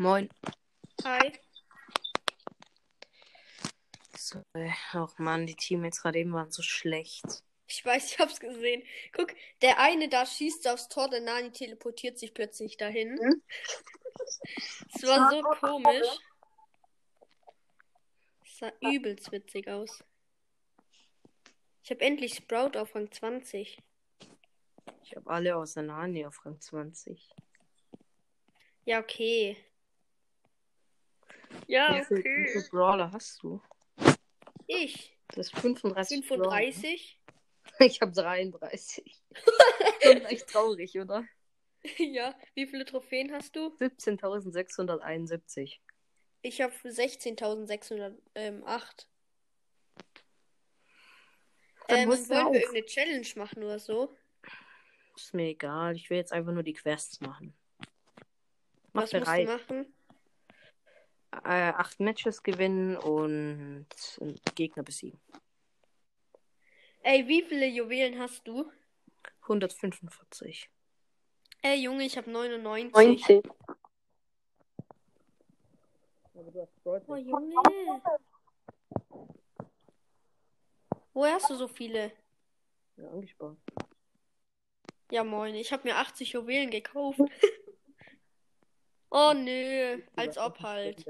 Moin. Hi. So, äh, ach Mann, die Teammates gerade eben waren so schlecht. Ich weiß, ich hab's gesehen. Guck, der eine da schießt aufs Tor, der Nani teleportiert sich plötzlich dahin. Hm? Es war so komisch. Es sah übelst witzig aus. Ich habe endlich Sprout auf Rang 20. Ich habe alle außer Nani auf Rang 20. Ja, okay. Ja, Wie viel, wie okay. viele Brawler hast du? Ich. Das ist 35. 35. Brawler. Ich habe 33. Schon echt traurig, oder? ja. Wie viele Trophäen hast du? 17.671. Ich habe 16.608. Dann Ähm, wollen wir irgendeine Challenge machen oder so? Ist mir egal. Ich will jetzt einfach nur die Quests machen. Mach Was musst du bereit. machen? Äh, acht Matches gewinnen und einen Gegner besiegen. Ey, wie viele Juwelen hast du? 145. Ey, Junge, ich habe 99. Oh, Junge. Woher hast du so viele? Ja, angespart. Ja, moin. Ich habe mir 80 Juwelen gekauft. oh, nö. Als ob halt.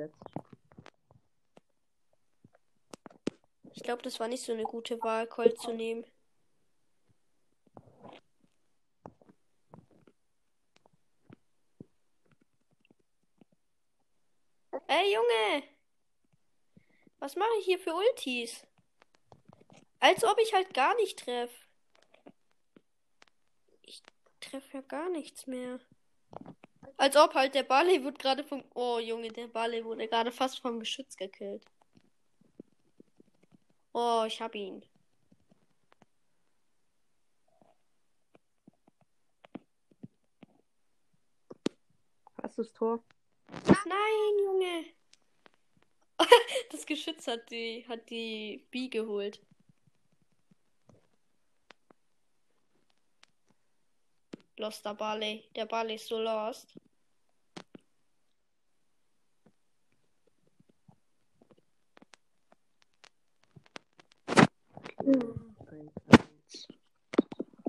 Ich glaube, das war nicht so eine gute Wahl, Colt zu nehmen. Ey, Junge! Was mache ich hier für Ultis? Als ob ich halt gar nicht treff. Ich treffe ja gar nichts mehr. Als ob halt der Barley wird gerade vom. Oh, Junge, der Barley wurde gerade fast vom Geschütz gekillt. Oh, ich hab ihn. Hast du das Tor? Nein, Junge. Das Geschütz hat die, hat die B geholt. Lost der Barley. Der Barley ist so lost.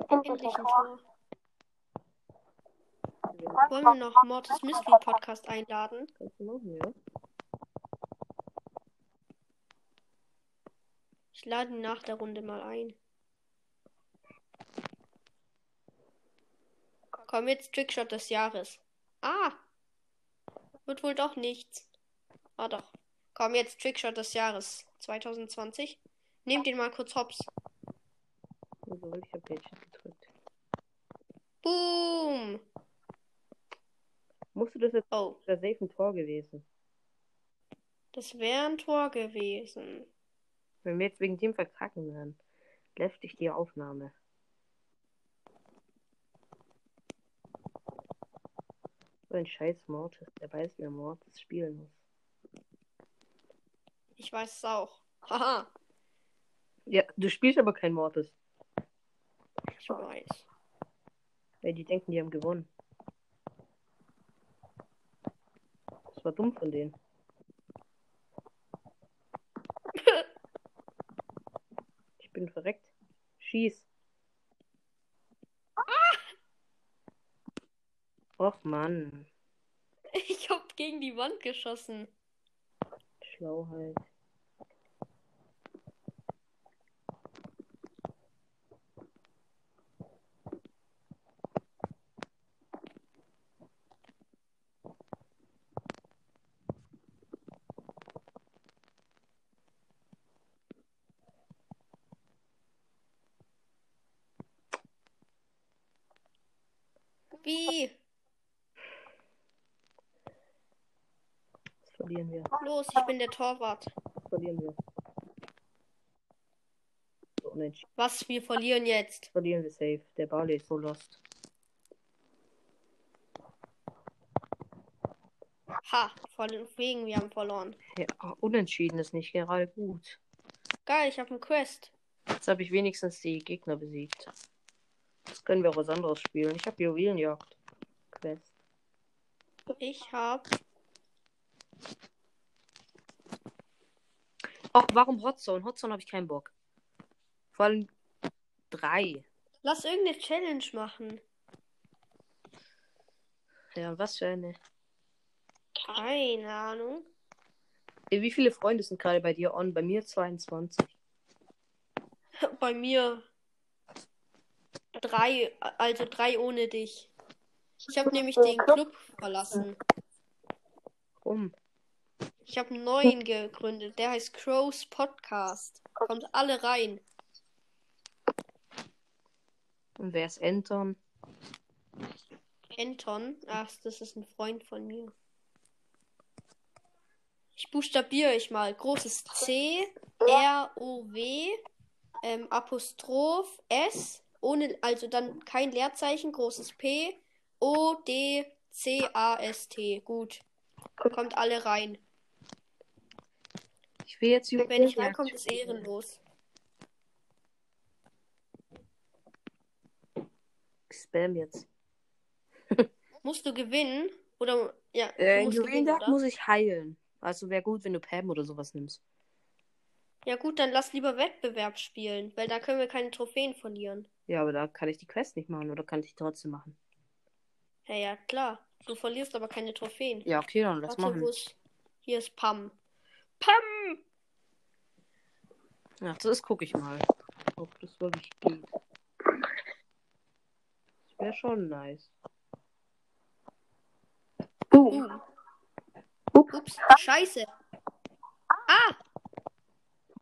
Endlich ein Tor. Wollen wir noch Mortis Mystery Podcast einladen? Ich lade ihn nach der Runde mal ein. Komm jetzt Trickshot des Jahres. Ah! Wird wohl doch nichts. Ah doch. Komm jetzt Trickshot des Jahres 2020. Nehmt ihn mal kurz hops. Also, ich habe Headshot gedrückt. Boom! Musst du das jetzt Oh, das wäre ein Tor gewesen? das wäre ein Tor gewesen. Wenn wir jetzt wegen dem verkacken werden, läuft dich die Aufnahme. So ein scheiß Mortis, der weiß, wie er Mortis spielen muss. Ich weiß es auch. Haha, Ja, du spielst aber kein Mortis. ich weiß. Weil die denken, die haben gewonnen. Das war dumm von denen. Ich bin verreckt. Schieß. Och Mann. Ich hab gegen die Wand geschossen. Schlauheit. Wie? Das verlieren wir. Los, ich bin der Torwart. Das verlieren wir. So. Was? Wir verlieren jetzt. Verlieren wir safe. Der Barley ist so lost. Ha, wegen, wir haben verloren. Ja, unentschieden ist nicht gerade gut. Geil, ich habe eine Quest. Jetzt habe ich wenigstens die Gegner besiegt. Können wir auch was anderes spielen. Ich habe Juwelenjagd. Quest. Ich habe Ach, warum Hotzone? Hotzone habe ich keinen Bock. Vor allem drei. Lass irgendeine Challenge machen. Ja, was für eine. Keine Ahnung. Wie viele Freunde sind gerade bei dir on? Bei mir 22. Bei mir drei, also drei ohne dich. Ich habe nämlich den Club verlassen. Rum. Ich habe einen neuen gegründet. Der heißt Crows Podcast. Kommt alle rein. Und wer ist Anton? Anton. Ach, das ist ein Freund von mir. Ich buchstabiere ich mal. Großes C, R, O, W, ähm, Apostroph, S, ohne, also dann kein Leerzeichen, großes P, O, D, C, A, S, T. Gut. Kommt alle rein. Ich will jetzt Wenn nicht reinkommt, ist ehrenlos. Spam jetzt. Musst du gewinnen? Oder, ja, du Äh, gewinnen, Juwelenjagd muss ich heilen. Also wäre gut, wenn du Pam oder sowas nimmst. Ja gut, dann lass lieber Wettbewerb spielen, weil da können wir keine Trophäen verlieren. Ja, aber da kann ich die Quest nicht machen oder kann ich die trotzdem machen? Ja, ja, klar. Du verlierst aber keine Trophäen. Ja, okay, dann lass Warte, machen. ist... Hier ist Pam. Pam! Ja, das gucke ich mal. Ob das wirklich geht. Das wäre schon nice. Uh. Ups, scheiße. Ah!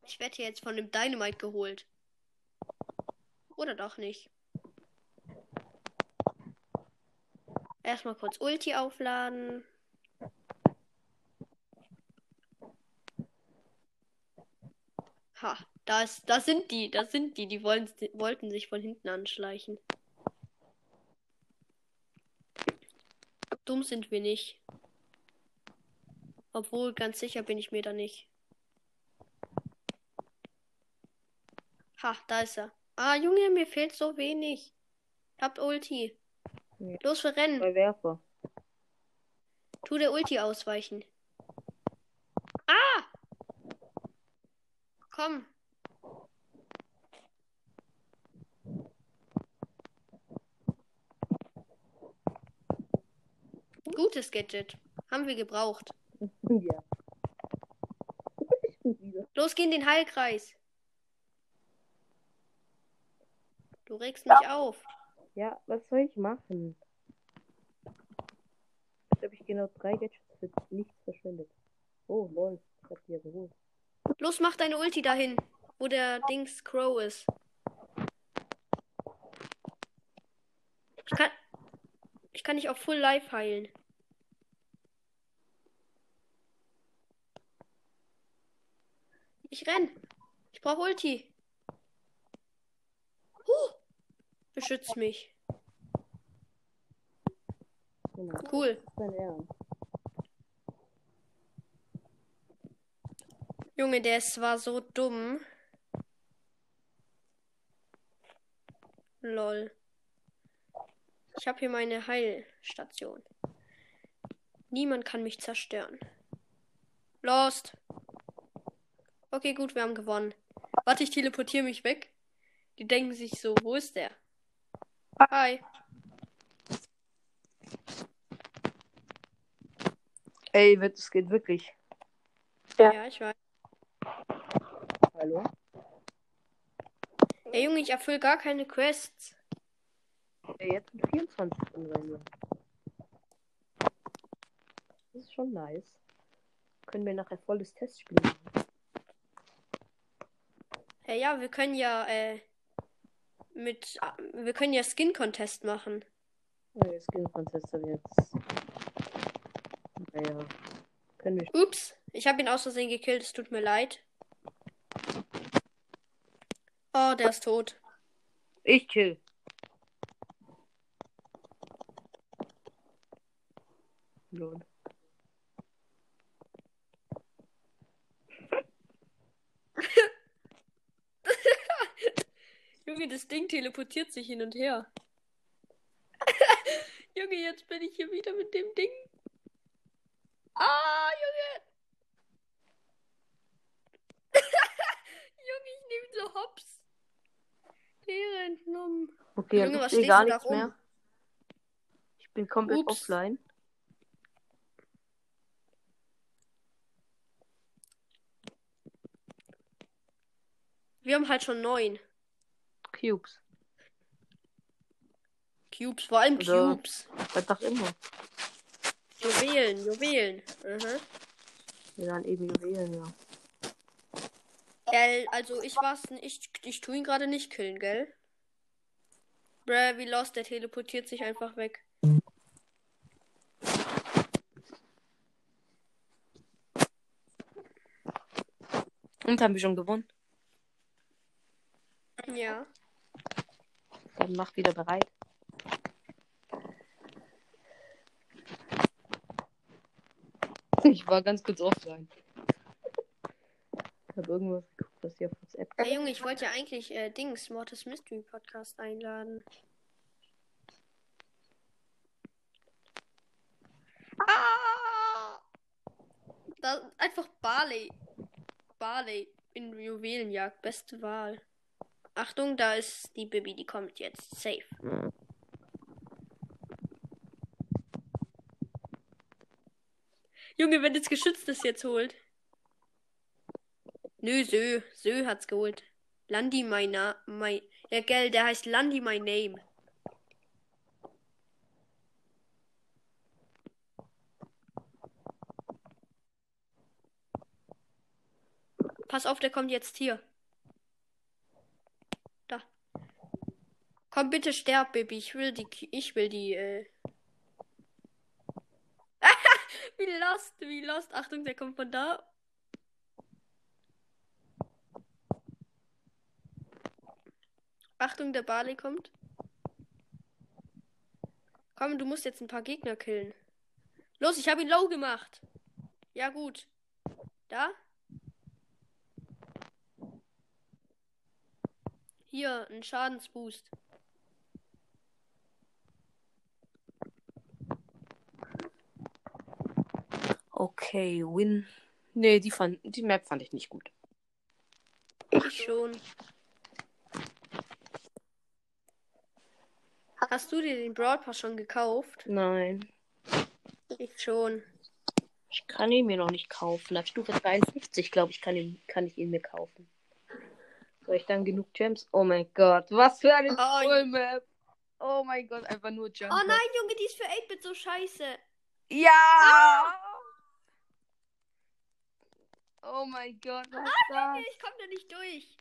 Ich werde hier jetzt von dem Dynamite geholt. Oder doch nicht. Erstmal kurz Ulti aufladen. Ha, da, ist, da sind die, da sind die, die wollen, wollten sich von hinten anschleichen. Dumm sind wir nicht. Obwohl, ganz sicher bin ich mir da nicht. Ha, da ist er. Ah, Junge, mir fehlt so wenig. Habt Ulti. Ja. Los für Rennen. Bei Werfer. Tu der Ulti ausweichen. Ah! Komm. Gutes Gadget. Haben wir gebraucht. ja. Los, geh in den Heilkreis. Du regst mich auf. Ja, was soll ich machen? Jetzt habe ich genau drei Gadgets für nichts verschwendet. Oh, lol. Ich hab die ja geholt. Los, mach deine Ulti dahin, wo der Dings Crow ist. Ich kann, ich kann dich auf Full Life heilen. Ich renn. Ich brauche Ulti. Beschützt mich. Genau. Cool. Junge, der ist war so dumm. Lol. Ich habe hier meine Heilstation. Niemand kann mich zerstören. Lost. Okay, gut, wir haben gewonnen. Warte, ich teleportiere mich weg. Die denken sich so, wo ist der? Hi. Ey, wird- es geht wirklich. Ja, ich weiß. Hallo? Ey, Junge, ich erfülle gar keine Quests. Ey, jetzt sind 24 drin bei mir. Das ist schon nice. Können wir nachher volles Testspiel machen. Ja, ja, wir können ja, äh, mit, wir können ja Skin Contest machen. Okay, Skin Contest habe jetzt. Naja. Können wir. Ups, ich habe ihn aus Versehen gekillt, es tut mir leid. Oh, der ist tot. Ich kill. Lol. Junge, das Ding teleportiert sich hin und her. Junge, jetzt bin ich hier wieder mit dem Ding. Ah, Junge! Junge, ich nehme so Hops. Ehre entnommen. Okay, Junge, was ich sehe stehst gar nichts rum? mehr. Ich bin komplett Ups. offline. Wir haben halt schon neun Cubes. Cubes, vor allem Also- Cubes. Was auch immer. Juwelen, Juwelen. Mhm. Wir dann eben Juwelen, ja. Gell, also ich war's, n- ich, ich tu ihn gerade nicht killen, gell? Bruh, wie lost, der teleportiert sich einfach weg. Und haben wir schon gewonnen. Ja. Dann mach wieder bereit. Ich war ganz kurz offline. Ich habe irgendwas geguckt, was hier auf WhatsApp. Hey Junge, ich wollte ja eigentlich äh, Dings, Mortis Mystery Podcast einladen. Ah! Da, einfach Barley. Barley in Juwelenjagd. Beste Wahl. Achtung, da ist die Bibi, die kommt jetzt. Safe. Junge, wenn das Geschütz das jetzt holt. Nö, Sö. Sö hat's geholt. Landi. Mein, ja, gell, der heißt Landi my name. Pass auf, der kommt jetzt hier. Da. Komm bitte sterb, Baby. Ich will die. Ich will die. Äh... wie lost, wie lost. Achtung, der kommt von da. Achtung, der Barley kommt. Komm, du musst jetzt ein paar Gegner killen. Los, ich habe ihn low gemacht. Ja, gut. Da? Hier, ein Schadensboost. Okay, Win. Nee, die, fand, die Map fand ich nicht gut. Ich schon. Hast du dir den Brawl Pass schon gekauft? Nein. Ich schon. Ich kann ihn mir noch nicht kaufen. Auf Stufe 53, glaube ich, kann, ihn, kann ich ihn mir kaufen. Soll ich dann genug Gems? Oh mein Gott, was für eine Oh, Full Map. Oh mein Gott, einfach nur Jump. Oh nein, Junge, die ist für 8-Bit so scheiße. Ja! Oh mein Gott, was ist das? Ich komm da nicht durch.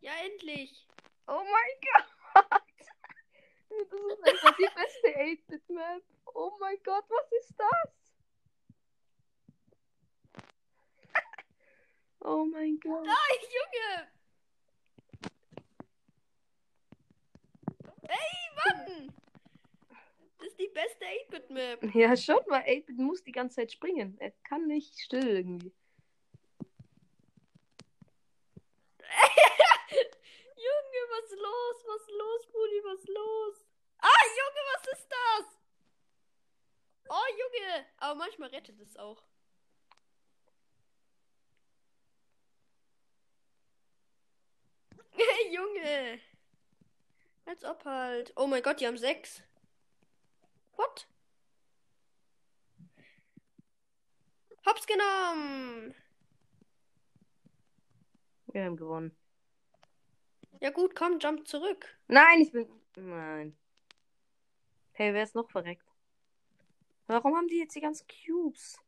Ja, endlich. Oh mein Gott! Das ist einfach die beste 8-Bit-Map. Oh mein Gott, was ist das? Oh mein Gott. Nein, Junge. Ey, Mann. Das beste 8-Bit-Map. Ja, schon, weil 8-Bit muss die ganze Zeit springen. Er kann nicht still irgendwie. Junge, was ist los? Was ist los, Brudi? Was ist los? Ah, Junge, was ist das? Oh, Junge. Aber manchmal rettet es auch. Hey, Junge. Als ob halt. Oh mein Gott, die haben sechs. What? Hops genommen. Wir haben gewonnen. Ja gut, komm, jump zurück. Nein, ich bin. Nein. Hey, wer ist noch verreckt? Warum haben die jetzt die ganzen Cubes?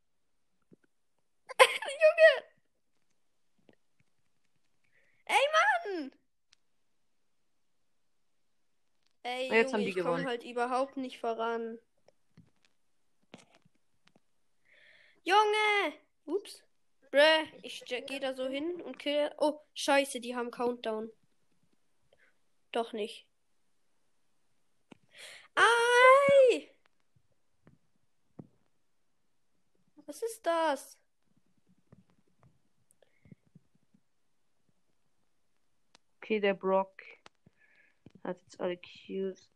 Mann! Ey, Jetzt Junge, haben die ich komme gewonnen. halt überhaupt nicht voran. Junge! Ups. Bräh, ich gehe da so hin und kill. Oh, scheiße, die haben Countdown. Doch nicht. Ei! Was ist das? Okay, der Brock hat jetzt alle Cubes.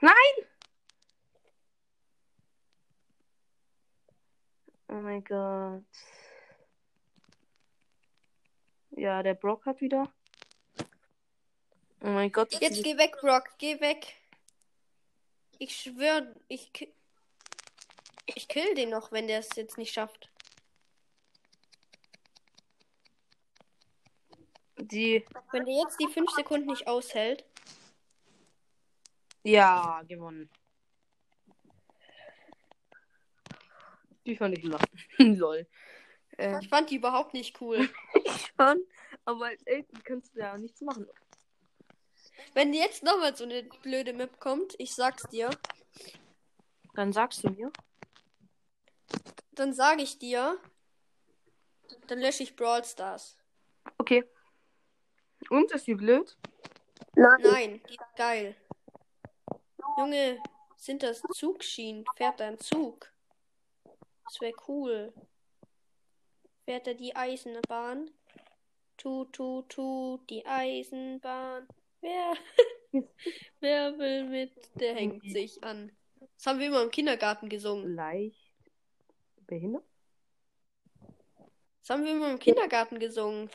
Nein! Oh mein Gott. Ja, der Brock hat wieder. Oh mein Gott. Jetzt geh weg, Brock. Geh weg. Ich schwör, ich, ich kill den noch, wenn der es jetzt nicht schafft. Die. Wenn der jetzt die 5 Sekunden nicht aushält. Ja, gewonnen. Die fand ich la- lol. Ähm, Ich fand die überhaupt nicht cool. schon, aber als Eltern kannst du ja nichts machen. Wenn jetzt nochmal so eine blöde Map kommt, ich sag's dir, Dann sagst du mir. dann sage ich dir, dann lösche ich Brawl Stars. Okay. Und ist die blöd? Nein, die ist geil. Junge, sind das Zugschienen? Fährt da ein Zug? Das wäre cool. Fährt er die Eisenbahn? Tu, tu, tu, die Eisenbahn. Wer, wer will mit? Der hängt sich an. Das haben wir immer im Kindergarten gesungen. Leicht behindert? Das haben wir immer im Kindergarten gesungen.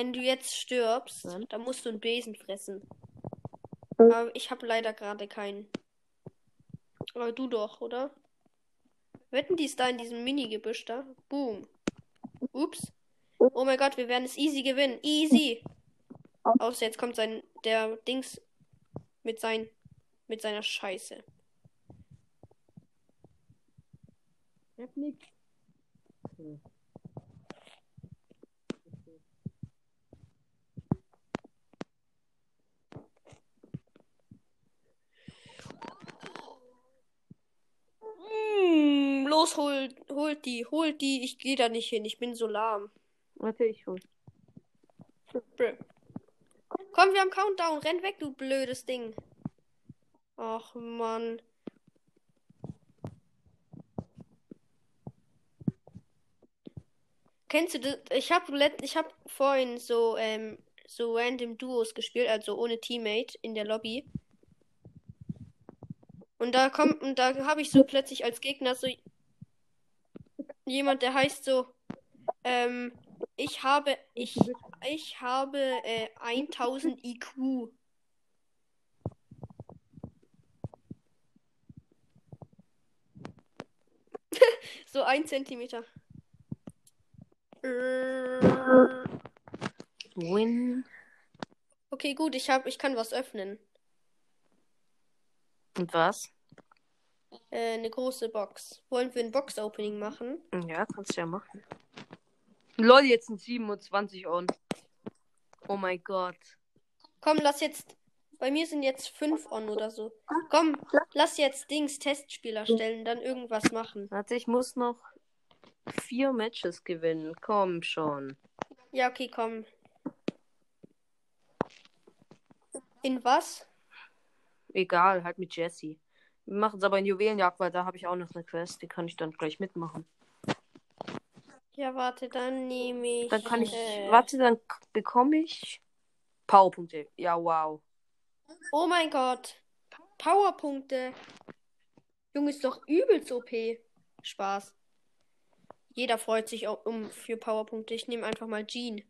Wenn du jetzt stirbst, Dann? dann musst du einen Besen fressen. Aber ich habe leider gerade keinen. Aber du doch, oder? Wetten die ist da in diesem Mini-Gebüsch da? Boom. Ups. Oh mein Gott, wir werden es easy gewinnen. Easy. Außer jetzt kommt sein der Dings mit sein mit seiner Scheiße. Ich hab nix. Mm, los, holt, holt die, holt die. Ich gehe da nicht hin. Ich bin so lahm. Warte, ich hol. Brr. Komm, wir haben Countdown. Renn weg, du blödes Ding. Ach, Mann. Kennst du das? Ich habe ich hab vorhin so, ähm, so random Duos gespielt, also ohne Teammate in der Lobby. Und da kommt, und da habe ich so plötzlich als Gegner so jemand, der heißt so, ähm, ich habe, ich, ich habe äh, 1000 IQ. so ein Zentimeter. Win. Okay, gut, ich hab, ich kann was öffnen. Und was? Äh, eine große Box. Wollen wir ein Box-Opening machen? Ja, kannst du ja machen. Lol, jetzt sind 27 on. Oh mein Gott. Komm, lass jetzt. Bei mir sind jetzt fünf on oder so. Komm, lass jetzt Dings Testspieler stellen, dann irgendwas machen. Warte, ich muss noch vier Matches gewinnen. Komm schon. Ja, okay, komm. In was? Egal, halt mit Jesse. Wir machen es aber in Juwelenjagd, weil da habe ich auch noch eine Quest. Die kann ich dann gleich mitmachen. Ja, warte, dann nehme ich. Dann kann ich. Äh, Warte, dann bekomme ich Powerpunkte. Ja, wow. Oh mein Gott. Powerpunkte. Junge, ist doch übelst OP. Spaß. Jeder freut sich au- um für Powerpunkte. Ich nehme einfach mal Jean.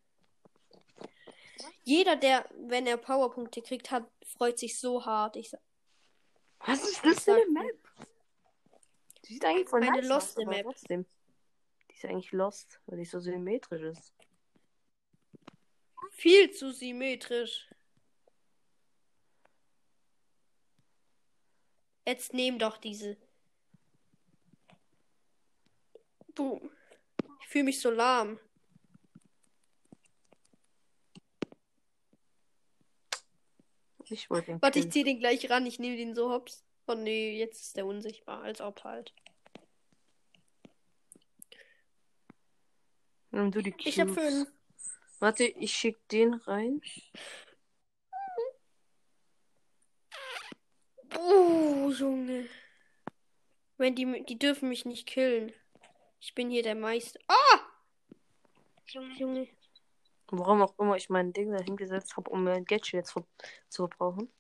Jeder, der, wenn er Powerpunkte kriegt, hat, freut sich so hart. Ich sag, Was ist das für eine Map? Die sieht eigentlich voll Eine nice loste aus, Map. Trotzdem. Die ist eigentlich lost, weil die so symmetrisch ist. viel zu symmetrisch. Jetzt nehm doch diese. Boom. Ich fühle mich so lahm. Ich wollte den Warte, ich killen. zieh den gleich ran. Ich nehme den so hops. Oh nee, jetzt ist der unsichtbar. Als ob halt. Nimm du die Ich hab Cubes. fünf. Warte, ich schick den rein. Oh, Junge. Wenn die, die dürfen mich nicht killen. Ich bin hier der Meister. Ah! Junge. Warum auch immer ich mein Ding da hingesetzt habe, um mein Gadget jetzt ver- zu verbrauchen.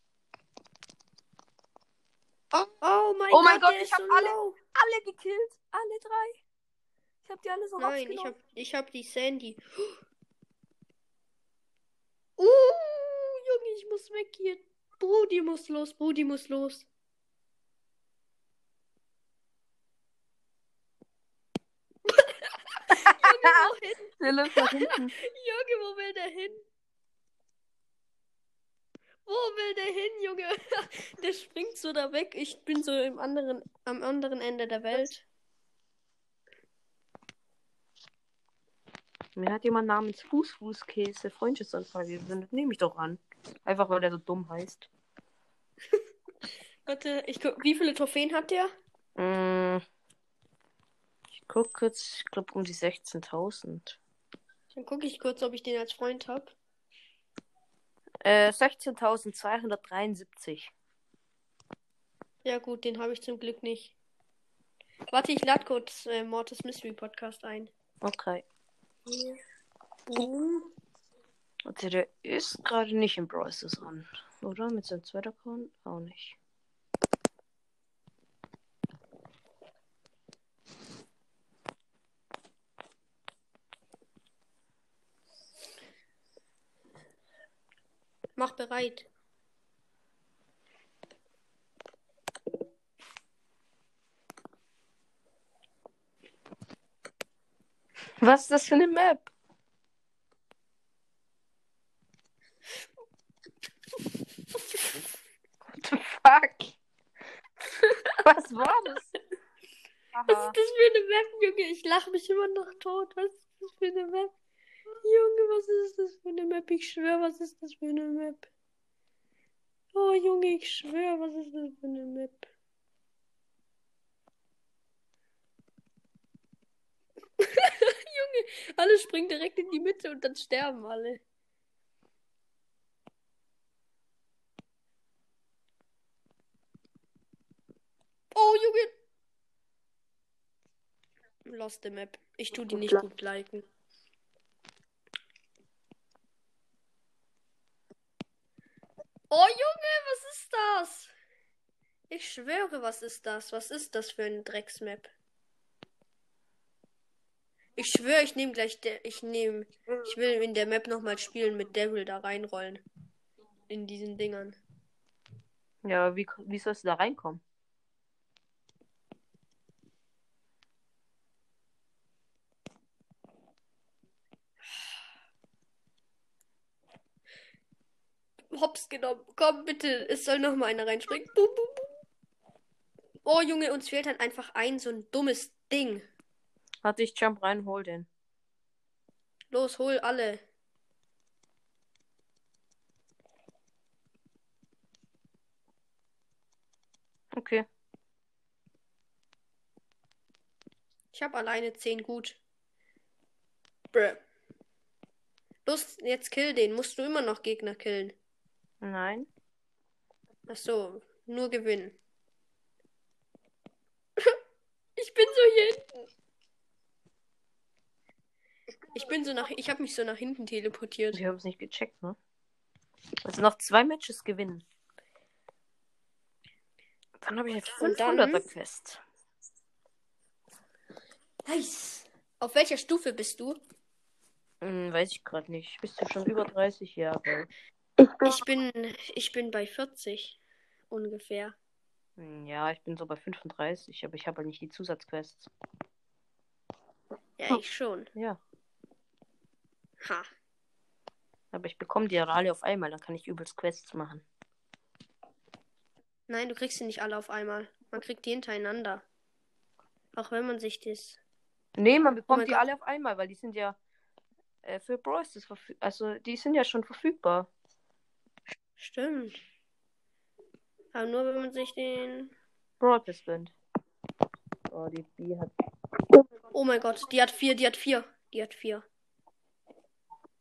Oh mein Oh mein Gott, Gott, der ich ist hab so alle- low. Alle gekillt. Alle drei. Ich hab die alle so Nein, ich rausgenommen. hab, ich hab die Sandy. Uh, Junge, ich muss weg hier. Brudi muss los, Brudi muss los. Junge, wohin? Der läuft nach hinten. Junge, wo will der hin? Wo will der hin, Junge? Der springt so da weg. Ich bin so im anderen, am anderen Ende der Welt. Mir hat jemand namens Fußfußkäse Freundschaftsanfrage gesendet. Nehme ich doch an. Einfach weil der so dumm heißt. Warte, ich guck, wie viele Trophäen hat der? Mm. Guck kurz, ich glaube um die 16.000. Dann gucke ich kurz, ob ich den als Freund habe. Äh, 16.273. Ja gut, den habe ich zum Glück nicht. Warte, ich lade kurz äh, Mortis Mystery Podcast ein. Okay. Boom. Also der ist gerade nicht im Brawl Stars an. Oder? Mit seinem zweiten Account? Auch nicht. Mach bereit. Was ist das für eine Map? What the fuck? Was war das? Was ist das für eine Map, Junge? Ich lache mich immer noch tot. Was ist das für eine Map? Was ist das für eine Map? Ich schwöre, was ist das für eine Map? Oh, Junge, ich schwöre, was ist das für eine Map? Junge, alle springen direkt in die Mitte und dann sterben alle. Oh, Junge! Lost the Map. Ich tu die nicht gut liken. Oh, Junge, was ist das? Ich schwöre, was ist das? Was ist das für ein Drecksmap? Ich schwöre, ich nehme gleich der. Ich nehme. Ich will in der Map nochmal spielen mit Devil da reinrollen. In diesen Dingern. Ja, aber wie, wie sollst du da reinkommen? Hops genommen. Komm, bitte. Es soll noch mal einer reinspringen. Bum, bum, bum. Oh, Junge, uns fehlt halt einfach ein so ein dummes Ding. Warte, ich jump rein, hol den. Los, hol alle. Okay. Ich habe alleine 10 gut. Brr. Los, jetzt kill den. Musst du immer noch Gegner killen. Nein. Ach so, nur gewinnen. ich bin so hier hinten. Ich bin so nach. Ich habe mich so nach hinten teleportiert. Ich habe es nicht gecheckt, ne? Also noch zwei Matches gewinnen. Dann habe ich eine dann- 500er Quest. Nice. Auf welcher Stufe bist du? Hm, weiß ich gerade nicht. Bist du schon über 30 Jahre? Ich bin. Ich bin bei 40 ungefähr. Hm, Ja, ich bin so bei 35, aber ich habe halt nicht die Zusatzquests. Ja, ich schon. Ja. Ha. Aber ich bekomme die ja alle auf einmal, dann kann ich übelst Quests machen. Nein, du kriegst sie nicht alle auf einmal. Man kriegt die hintereinander. Auch wenn man sich das. Nee, man bekommt mein die Gott. alle auf einmal, weil die sind ja äh, für Brawl verfügbar. Also, die sind ja schon verfügbar. Stimmt. Aber nur wenn man sich den. Pass gönnt. Oh, die B hat. Oh mein Gott, die hat vier, die hat vier. Die hat vier.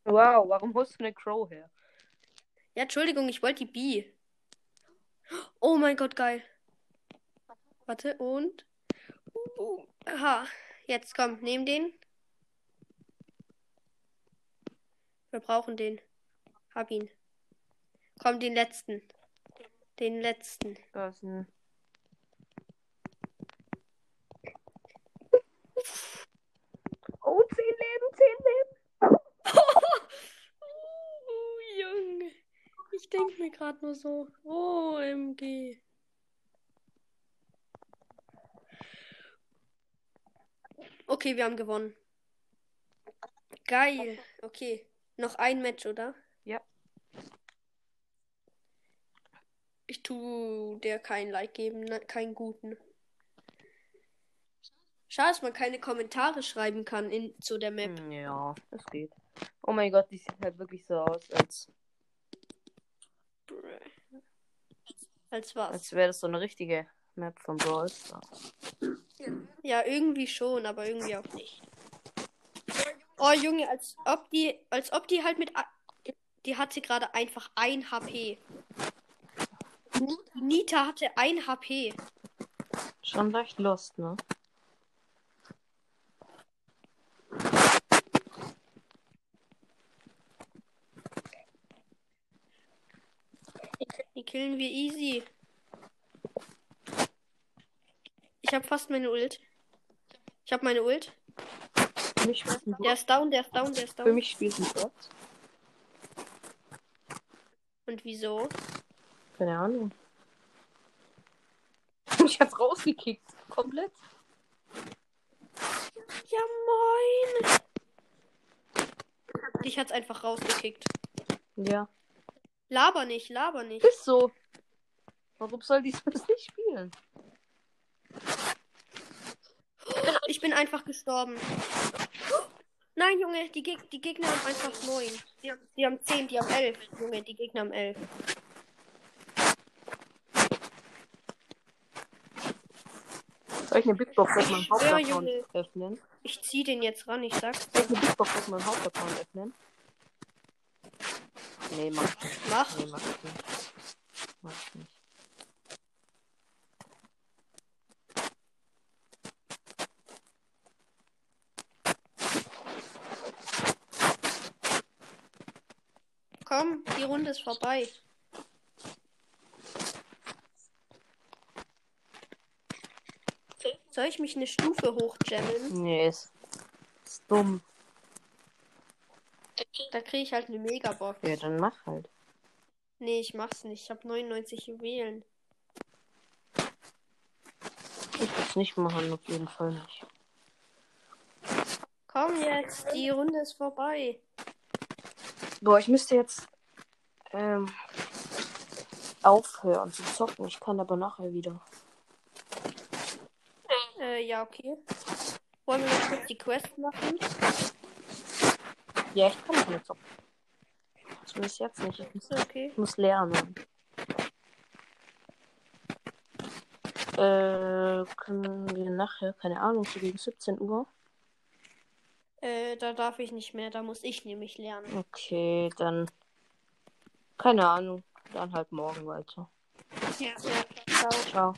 Wow, warum holst du eine Crow her? Ja, Entschuldigung, ich wollte die B. Oh mein Gott, geil. Warte, und. Uh, Aha. Jetzt komm, nehm den. Wir brauchen den. Hab ihn. Komm, den letzten. Den letzten. Da ist ein. Oh, 10 Leben, 10 Leben. oh, Junge. Ich denke mir gerade nur so. OMG. Okay, wir haben gewonnen. Geil. Okay. Noch ein Match, oder? Tu dir kein Like geben, ne, keinen guten. Schade, dass man keine Kommentare schreiben kann in, zu der Map. Hm, Ja, das geht. Oh mein Gott, die sieht halt wirklich so aus, als, Als was? als wäre das so eine richtige Map von Brawl. Ja, irgendwie schon, aber irgendwie auch nicht. Oh Junge, als ob die, als ob die halt mit, die hatte gerade einfach ein HP. Nita hatte ein HP. Schon leicht Lust, ne? Die killen wir easy. Ich habe fast meine Ult. Ich habe meine Ult. Für mich Der ist down, der ist down, der ist Für down. mich spielt ein Bot. Und wieso? Keine Ahnung. Mich hat's rausgekickt. Komplett. Ja, moin. Dich hat's einfach rausgekickt. Ja. Laber nicht, laber nicht. Ist so. Warum soll die das nicht spielen? Ich bin einfach gestorben. Nein, Junge, die, Geg die Gegner haben einfach neun. Die haben, die haben zehn, die haben elf. Junge, die Gegner haben elf. Soll ich eine Big Box auf meinem Ja, Hauptaccount Junge. öffnen? Ich zieh den jetzt ran, ich sag's. Soll ich eine Big Box auf meinem Hauptaccount öffnen? Nee, mach. Mach. Nee, mach ich nicht. Mach ich nicht. Komm, die Runde ist vorbei. Soll ich mich eine Stufe hochjammen? Nee, ist, ist dumm. Da kriege ich halt eine Megabox. Ja, dann mach halt. Nee, ich mach's nicht. Ich habe 99 Juwelen. Ich will's nicht machen, auf jeden Fall nicht. Komm jetzt, die Runde ist vorbei. Boah, ich müsste jetzt ähm, aufhören zu zocken. Ich kann aber nachher wieder. Äh, ja, okay. Wollen wir noch kurz die Quest machen? Ja, ich kann nicht mehr zocken. Zumindest jetzt nicht. Ich muss, Okay. ich muss lernen. Äh, können wir nachher, keine Ahnung, so gegen 17 Uhr? Äh, da darf ich nicht mehr. Da muss ich nämlich lernen. Okay, dann. Keine Ahnung. Dann halt morgen weiter. Ja, ja. Ciao. Ciao.